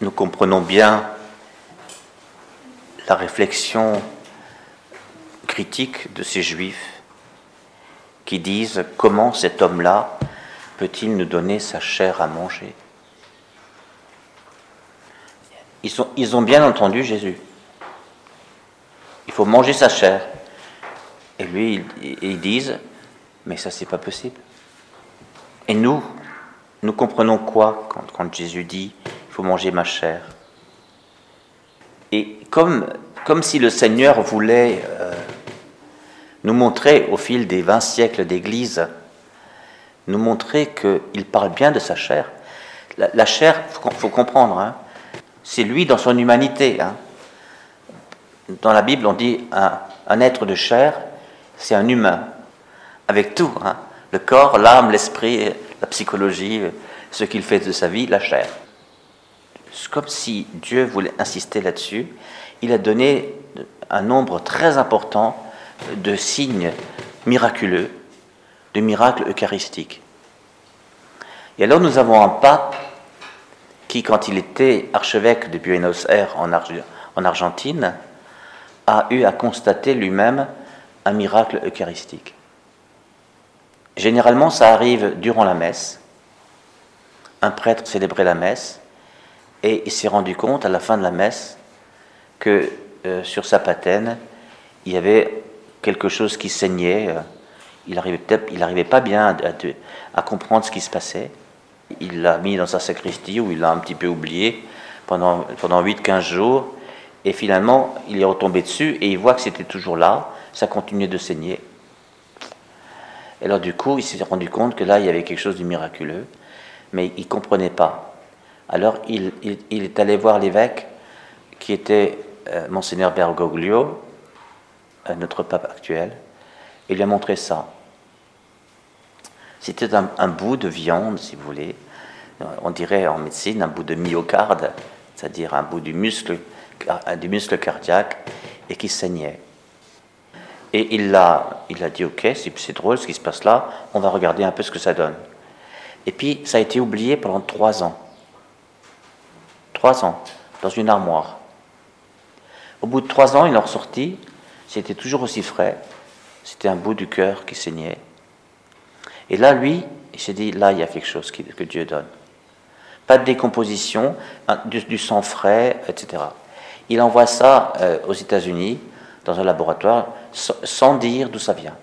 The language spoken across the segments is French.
nous comprenons bien la réflexion critique de ces juifs qui disent comment cet homme-là peut-il nous donner sa chair à manger ils, ils ont bien entendu Jésus. Il faut manger sa chair. Et lui, ils, disent, mais ça, c'est pas possible. Et nous, nous comprenons quoi quand, Jésus dit, faut manger ma chair Et comme, comme si le Seigneur voulait euh, nous montrer au fil des 20 siècles d'Église, nous montrer qu'il parle bien de sa chair. La, chair, il faut, comprendre, hein, c'est lui dans son humanité. Hein. Dans la Bible, on dit un, être de chair, c'est un humain, avec tout, hein. le corps, l'âme, l'esprit, la psychologie, ce qu'il fait de sa vie, la chair. Comme si Dieu voulait insister là-dessus. Il a donné un nombre très important de signes miraculeux, de miracles eucharistiques. Et alors nous avons un pape qui, quand il était archevêque de Buenos Aires en Argentine, a eu à constater lui-même un miracle eucharistique. Généralement, ça arrive durant la messe. Un prêtre célébrait la messe et il s'est rendu compte à la fin de la messe que euh, sur sa patène, il y avait quelque chose qui saignait. Euh, il n'arrivait pas bien à, comprendre ce qui se passait. Il l'a mis dans sa sacristie où il l'a un petit peu oublié pendant, pendant 8-15 jours. Et finalement, il est retombé dessus et il voit que c'était toujours là ça continuait de saigner. Et alors du coup, il s'est rendu compte que là, il y avait quelque chose de miraculeux, mais il ne comprenait pas. Alors il, est allé voir l'évêque, qui était euh, monseigneur Bergoglio, euh, notre pape actuel, et lui a montré ça. C'était un, bout de viande, si vous voulez, on dirait en médecine un bout de myocarde, c'est-à-dire un bout du muscle, du muscle cardiaque, et qui saignait. Et il il a dit, ok, c'est drôle ce qui se passe là, on va regarder un peu ce que ça donne. Et puis, ça a été oublié pendant trois ans. Ans, dans une armoire. Au bout de trois ans, il en ressorti, c'était toujours aussi frais, c'était un bout du cœur qui saignait. Et là, lui, il s'est dit, là, il y a quelque chose que Dieu donne. Pas de décomposition, du, sang frais, etc. Il envoie ça euh, aux États-Unis, dans un laboratoire sans dire d'où ça vient.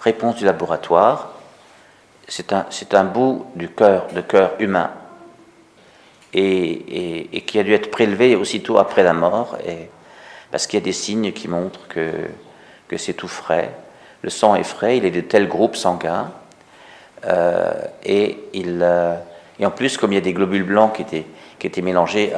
Réponse du laboratoire, c'est un, un, bout du cœur, de cœur humain, et, qui a dû être prélevé aussitôt après la mort, parce qu'il y a des signes qui montrent que, c'est tout frais. Le sang est frais, il est de tel groupe sanguin, euh, euh, et en plus, comme il y a des globules blancs qui étaient, mélangés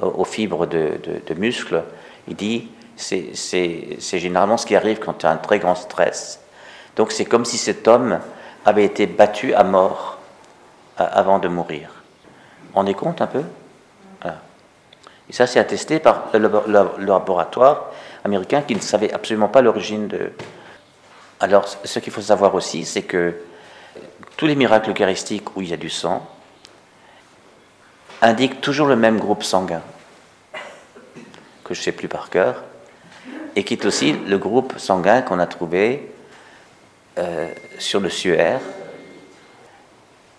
aux fibres de, de, de muscles, il dit c'est généralement ce qui arrive quand tu as un très grand stress. Donc c'est comme si cet homme avait été battu à mort avant de mourir. Est compte un peu Et ça, c'est attesté par le, laboratoire américain qui ne savait absolument pas l'origine de. Alors, ce qu'il faut savoir aussi, c'est que tous les miracles eucharistiques où il y a du sang indiquent toujours le même groupe sanguin, que je ne sais plus par cœur, et qui est aussi le groupe sanguin qu'on a trouvé euh, sur le suaire.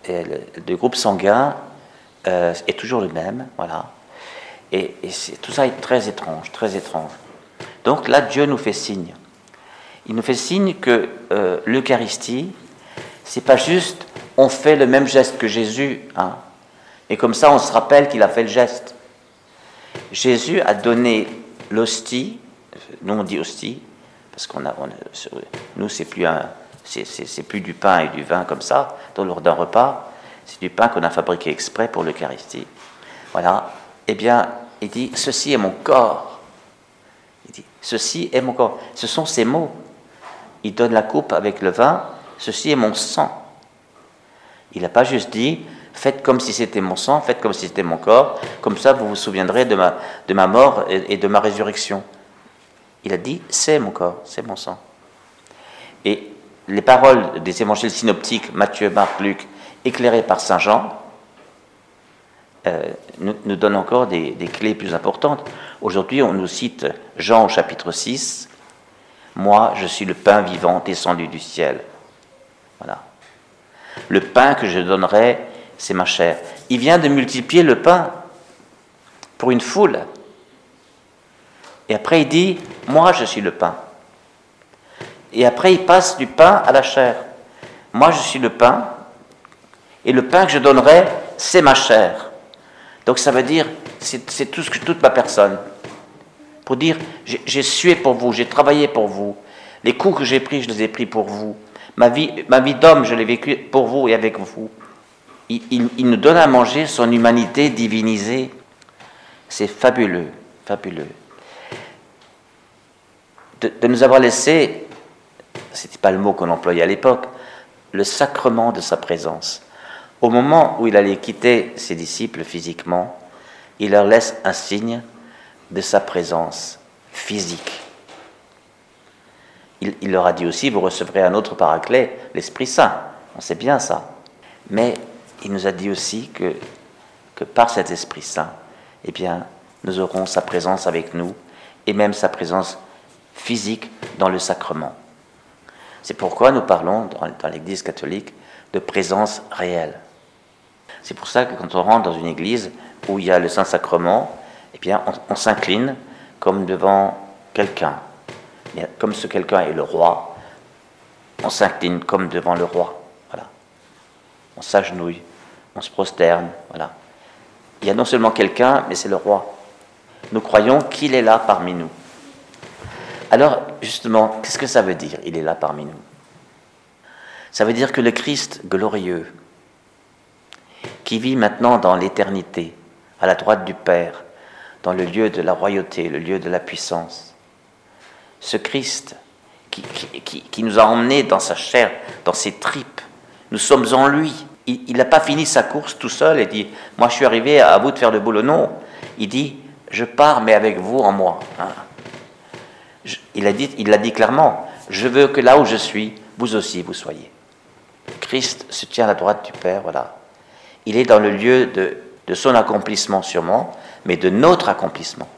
Le, groupe sanguin euh, est toujours le même, voilà. Et, tout ça est très étrange, très étrange. Donc là, Dieu nous fait signe. Il nous fait signe que euh, l'Eucharistie, c'est pas juste on fait le même geste que Jésus, hein, et comme ça on se rappelle qu'il a fait le geste. Jésus a donné l'hostie nous on dit hostie, parce qu'on a, nous c'est plus un, c'est plus du pain et du vin comme ça, lors d'un repas, c'est du pain qu'on a fabriqué exprès pour l'Eucharistie. Voilà. Eh bien, il dit, ceci est mon corps. Il dit, ceci est mon corps. Ce sont ses mots. Il donne la coupe avec le vin, ceci est mon sang. Il n'a pas juste dit, faites comme si c'était mon sang, faites comme si c'était mon corps, comme ça vous vous souviendrez de ma, de ma mort et de ma résurrection. Il a dit c'est mon corps, c'est mon sang. Et les paroles des évangiles synoptiques, Matthieu, Marc, Luc, éclairées par Saint Jean, euh, nous, donne encore des, clés plus importantes. Aujourd'hui, on nous cite Jean au chapitre 6, Moi, je suis le pain vivant descendu du ciel. Voilà. Le pain que je donnerai, c'est ma chair. Il vient de multiplier le pain pour une foule. Et après, il dit, moi, je suis le pain. Et après, il passe du pain à la chair. Moi, je suis le pain. Et le pain que je donnerai, c'est ma chair. Donc ça veut dire, c'est tout ce que, toute ma personne. Pour dire, j'ai sué pour vous, j'ai travaillé pour vous. Les coups que j'ai pris, je les ai pris pour vous. Ma vie, ma vie d'homme, je l'ai vécu pour vous et avec vous. Il, nous donne à manger son humanité divinisée. C'est fabuleux, fabuleux. De, de nous avoir laissé, c'était pas le mot qu'on employait à l'époque, le sacrement de sa présence. Au moment où il allait quitter ses disciples physiquement, il leur laisse un signe de sa présence physique. Il, leur a dit aussi, vous recevrez un autre paraclet, l'Esprit Saint. On sait bien ça. Mais il nous a dit aussi que, que par cet Esprit Saint, eh bien, nous aurons sa présence avec nous et même sa présence physique dans le sacrement. C'est pourquoi nous parlons dans l'Église catholique de présence réelle. C'est pour ça que quand on rentre dans une église où il y a le Saint-Sacrement, eh bien, on, s'incline comme devant quelqu'un. Comme ce quelqu'un est le roi, on s'incline comme devant le roi. Voilà. On s'agenouille, on se prosterne. Voilà. Il y a non seulement quelqu'un, mais c'est le roi. Nous croyons qu'il est là parmi nous. Alors, justement, qu'est-ce que ça veut dire Il est là parmi nous? Ça veut dire que le Christ glorieux, qui vit maintenant dans l'éternité, à la droite du Père, dans le lieu de la royauté, le lieu de la puissance. Ce Christ qui, nous a emmenés dans sa chair, dans ses tripes, nous sommes en lui. Il n'a pas fini sa course tout seul et dit, moi je suis arrivé à vous de faire le boulot. Non, il dit, je pars mais avec vous en moi. Hein. il l'a dit, dit clairement, je veux que là où je suis, vous aussi vous soyez. Christ se tient à la droite du Père, voilà il est dans le lieu de, son accomplissement sûrement, mais de notre accomplissement.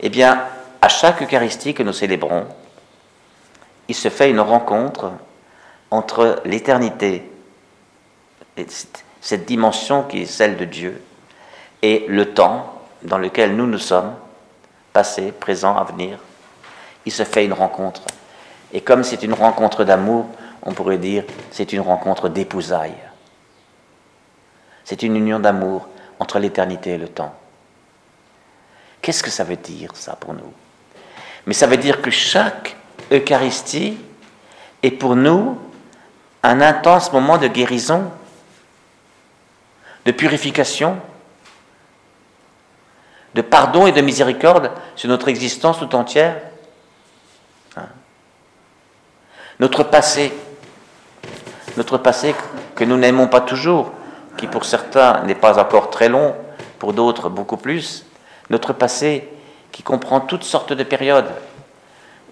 Eh bien, à chaque Eucharistie que nous célébrons, il se fait une rencontre entre l'éternité, cette dimension qui est celle de Dieu, et le temps dans lequel nous nous sommes, passé, présent, à venir. Il se fait une rencontre. Et comme c'est une rencontre d'amour, on pourrait dire c'est une rencontre d'épousailles. C'est une union d'amour entre l'éternité et le temps. Qu'est-ce que ça veut dire, ça, pour nous? Mais ça veut dire que chaque Eucharistie est pour nous un intense moment de guérison, de purification, de pardon et de miséricorde sur notre existence tout entière. Hein? Notre passé, notre passé que nous n'aimons pas toujours, qui pour certains n'est pas encore très long, pour d'autres beaucoup plus, notre passé qui comprend toutes sortes de périodes,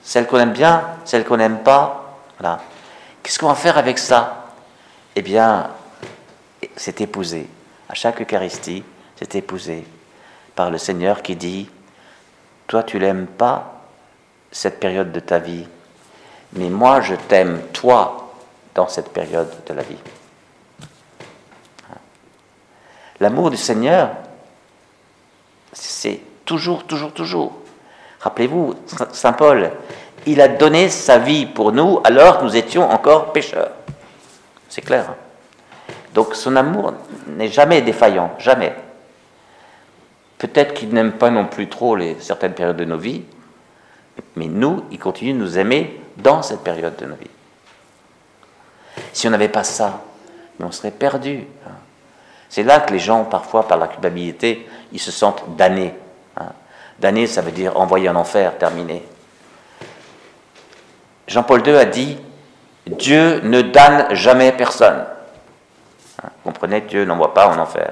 celles qu'on aime bien, celles qu'on n'aime pas. Voilà. Qu'est-ce qu'on va faire avec ça? Eh bien, c'est épousé. À chaque Eucharistie, c'est épousé par le Seigneur qui dit Toi, tu l'aimes pas, cette période de ta vie, mais moi, je t'aime, toi, dans cette période de la vie. L'amour du Seigneur, c'est toujours, toujours, toujours. Rappelez-vous, Saint Paul, il a donné sa vie pour nous alors que nous étions encore pécheurs. C'est clair. Hein. Donc son amour n'est jamais défaillant, jamais. Peut-être qu'il n'aime pas non plus trop les, certaines périodes de nos vies, mais nous, il continue de nous aimer dans cette période de nos vies. Si on n'avait pas ça, on serait perdu. Hein. C'est là que les gens, parfois, par la culpabilité, ils se sentent damnés. Hein. Damnés, ça veut dire envoyé en enfer, terminé. Jean-Paul II a dit Dieu ne damne jamais personne. Hein, comprenez, Dieu n'envoie pas en enfer.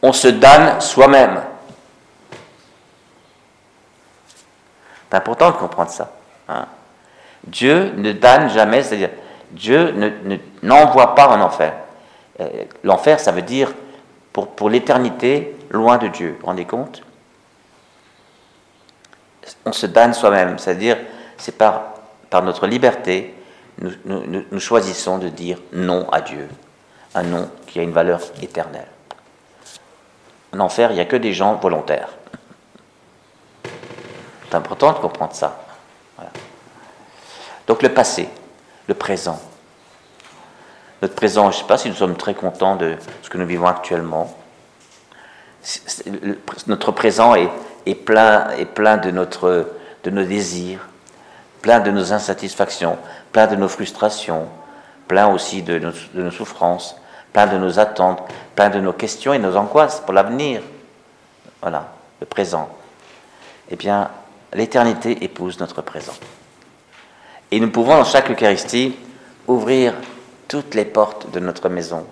On se damne soi-même. C'est important de comprendre ça. Hein. Dieu ne damne jamais, c'est-à-dire Dieu n'envoie ne, pas en enfer. Euh, l'enfer, ça veut dire, pour, pour l'éternité loin de Dieu. Vous vous rendez compte? On se damne soi-même, c'est-à-dire c'est par, par notre liberté, nous, nous, nous choisissons de dire non à Dieu, un non qui a une valeur éternelle. En enfer, il n'y a que des gens volontaires. C'est important de comprendre ça. Donc le passé, le présent. Notre présent, je ne sais pas si nous sommes très contents de ce que nous vivons actuellement. Notre présent est, plein, est plein de, notre, de nos désirs, plein de nos insatisfactions, plein de nos frustrations, plein aussi de nos souffrances, plein de nos attentes, plein de nos questions et nos angoisses pour l'avenir. Voilà, le présent. Eh bien, l'éternité épouse notre présent. Et nous pouvons, dans chaque Eucharistie, ouvrir toutes les portes de notre maison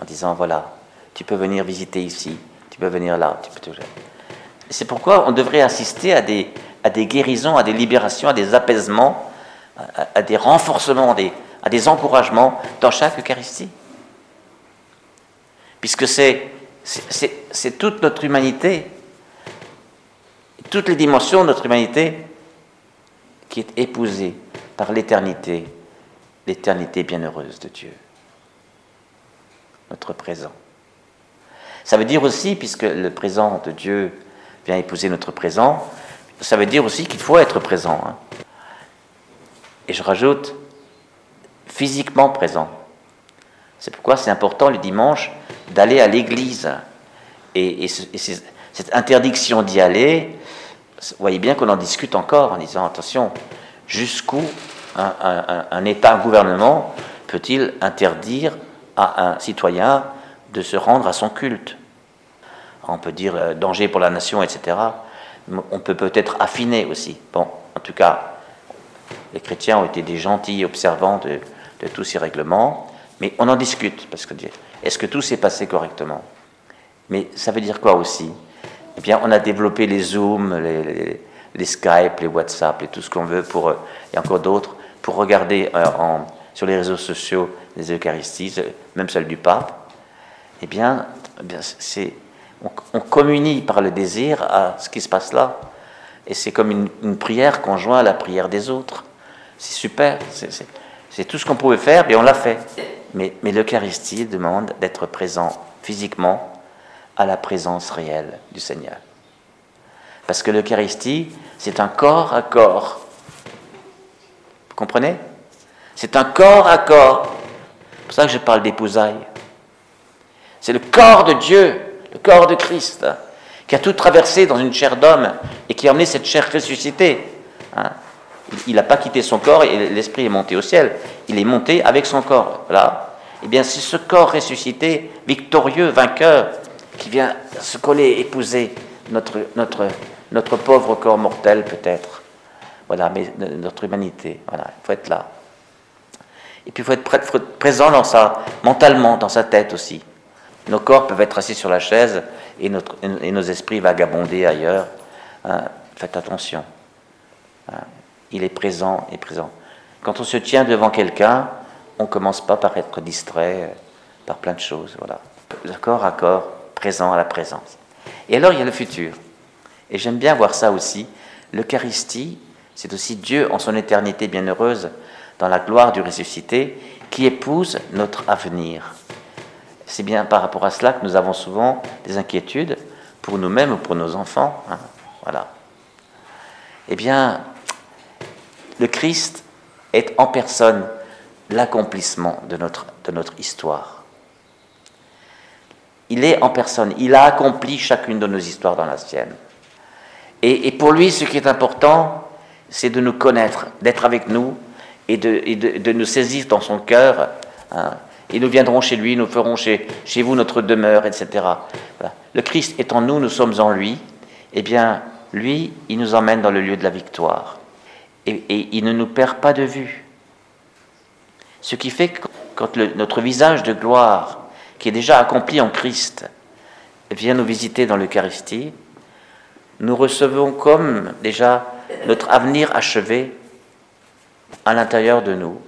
en disant voilà, tu peux venir visiter ici, tu peux venir là, tu peux. C'est pourquoi on devrait assister à des, guérisons, à des libérations, à des apaisements, à, des renforcements, à des encouragements dans chaque Eucharistie. Puisque c'est toute notre humanité, toutes les dimensions de notre humanité qui est épousée par l'éternité, l'éternité bienheureuse de Dieu, notre présent. Ça veut dire aussi, puisque le présent de Dieu vient épouser notre présent, ça veut dire aussi qu'il faut être présent. Hein. Et je rajoute, physiquement présent. C'est pourquoi c'est important le dimanche d'aller à l'église. Et, et, et cette interdiction d'y aller, vous voyez bien qu'on en discute encore en disant attention, jusqu'où un, État, un gouvernement peut-il interdire à un citoyen de se rendre à son culte? On peut dire euh, danger pour la nation, etc. On peut peut-être affiner aussi. Bon, en tout cas, les chrétiens ont été des gentils observants de, tous ces règlements, mais on en discute, parce que est-ce que tout s'est passé correctement? Mais ça veut dire quoi aussi? Eh bien, on a développé les Zooms, les, les, les Skype, les WhatsApp et tout ce qu'on veut, pour, et encore d'autres, pour regarder euh, sur les réseaux sociaux les Eucharisties, même celle du pape. Eh bien, eh on, communie par le désir à ce qui se passe là. Et c'est comme une, prière qu'on joint à la prière des autres. C'est super. C'est, tout ce qu'on pouvait faire et on l'a fait. Mais l'Eucharistie demande d'être présent physiquement à la présence réelle du Seigneur. Parce que l'Eucharistie, c'est un corps à corps. Comprenez? C'est un corps à corps. C'est pour ça que je parle d'épousailles. C'est le corps de Dieu, le corps de Christ, qui a tout traversé dans une chair d'homme et qui a emmené cette chair ressuscitée. Hein il n'a pas quitté son corps et l'esprit est monté au ciel. Il est monté avec son corps. Voilà. Eh bien, c'est ce corps ressuscité, victorieux, vainqueur, qui vient se coller, épouser notre pauvre corps mortel, peut-être. Voilà, mais notre humanité. Voilà, il faut être là. Et puis, il faut être, présent dans sa, mentalement, dans sa tête aussi. Nos corps peuvent être assis sur la chaise et, notre, et nos esprits vagabonder ailleurs. Hein, faites attention. Hein, il est présent et présent. Quand on se tient devant quelqu'un, on ne commence pas par être distrait euh, par plein de choses. Voilà. Corps à corps, présent à la présence. Et alors, il y a le futur. Et j'aime bien voir ça aussi. L'Eucharistie, c'est aussi Dieu en son éternité bienheureuse, dans la gloire du ressuscité, qui épouse notre avenir. C'est bien par rapport à cela que nous avons souvent des inquiétudes pour nous-mêmes ou pour nos enfants. Hein. Voilà. Eh bien, le Christ est en personne l'accomplissement de notre, de notre histoire. Il est en personne, il a accompli chacune de nos histoires dans la sienne. Et, et pour lui, ce qui est important, c'est de nous connaître, d'être avec nous et de, de, de nous saisir dans son cœur. Hein. Et nous viendrons chez lui, nous ferons chez, chez vous notre demeure, etc. Le Christ est en nous, nous sommes en lui. Eh bien, lui, il nous emmène dans le lieu de la victoire et, il ne nous perd pas de vue. Ce qui fait que quand notre visage de gloire, qui est déjà accompli en Christ, vient nous visiter dans l'Eucharistie, nous recevons comme déjà notre avenir achevé à l'intérieur de nous.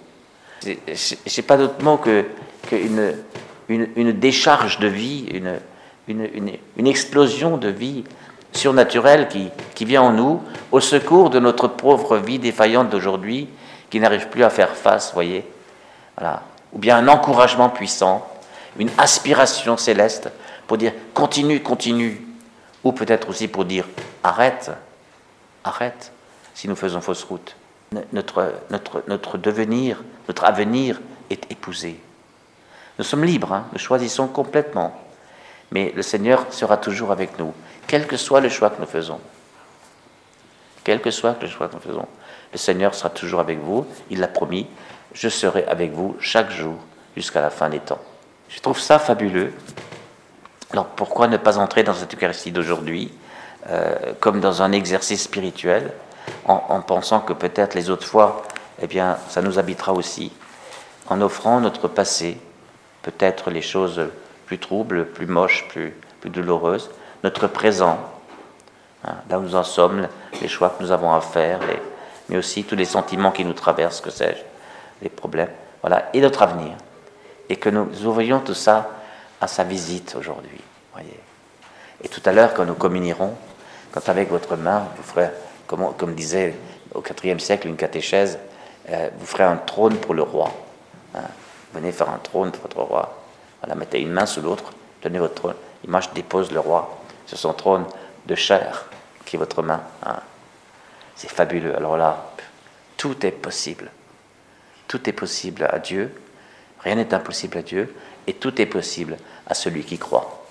C'est pas d'autre mot que, une, une, décharge de vie, une, une, explosion de vie surnaturelle qui, qui vient en nous au secours de notre pauvre vie défaillante d'aujourd'hui qui n'arrive plus à faire face, voyez. Voilà. Ou bien un encouragement puissant, une aspiration céleste pour dire continue, continue. Ou peut-être aussi pour dire arrête, arrête si nous faisons fausse route. Notre, devenir, notre avenir est épousé. Nous sommes libres, hein. nous choisissons complètement. Mais le Seigneur sera toujours avec nous, quel que soit le choix que nous faisons. Quel que soit le choix que nous faisons. Le Seigneur sera toujours avec vous, il l'a promis, je serai avec vous chaque jour jusqu'à la fin des temps. Je trouve ça fabuleux. Alors pourquoi ne pas entrer dans cette Eucharistie d'aujourd'hui? Euh, comme dans un exercice spirituel, en, pensant que peut-être les autres fois, eh bien, ça nous habitera aussi, en offrant notre passé, peut-être les choses plus troubles, plus moches, plus, douloureuses, notre présent, hein, là où nous en sommes, les choix que nous avons à faire, mais aussi tous les sentiments qui nous traversent, que sais-je, les problèmes, voilà, et notre avenir. Et que nous ouvrions tout ça à sa visite aujourd'hui, voyez. Et tout à l'heure, quand nous communierons, quand avec votre main, vous ferez, comme, disait au IVe siècle une catéchèse, euh, vous ferez un trône pour le roi. Hein. Venez faire un trône pour votre roi. Voilà, mettez une main sous l'autre, tenez votre trône. Et je dépose le roi sur son trône de chair, qui est votre main. Hein. C'est fabuleux. Alors là, tout est possible. Tout est possible à Dieu. Rien n'est impossible à Dieu. Et tout est possible à celui qui croit.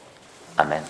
Amen.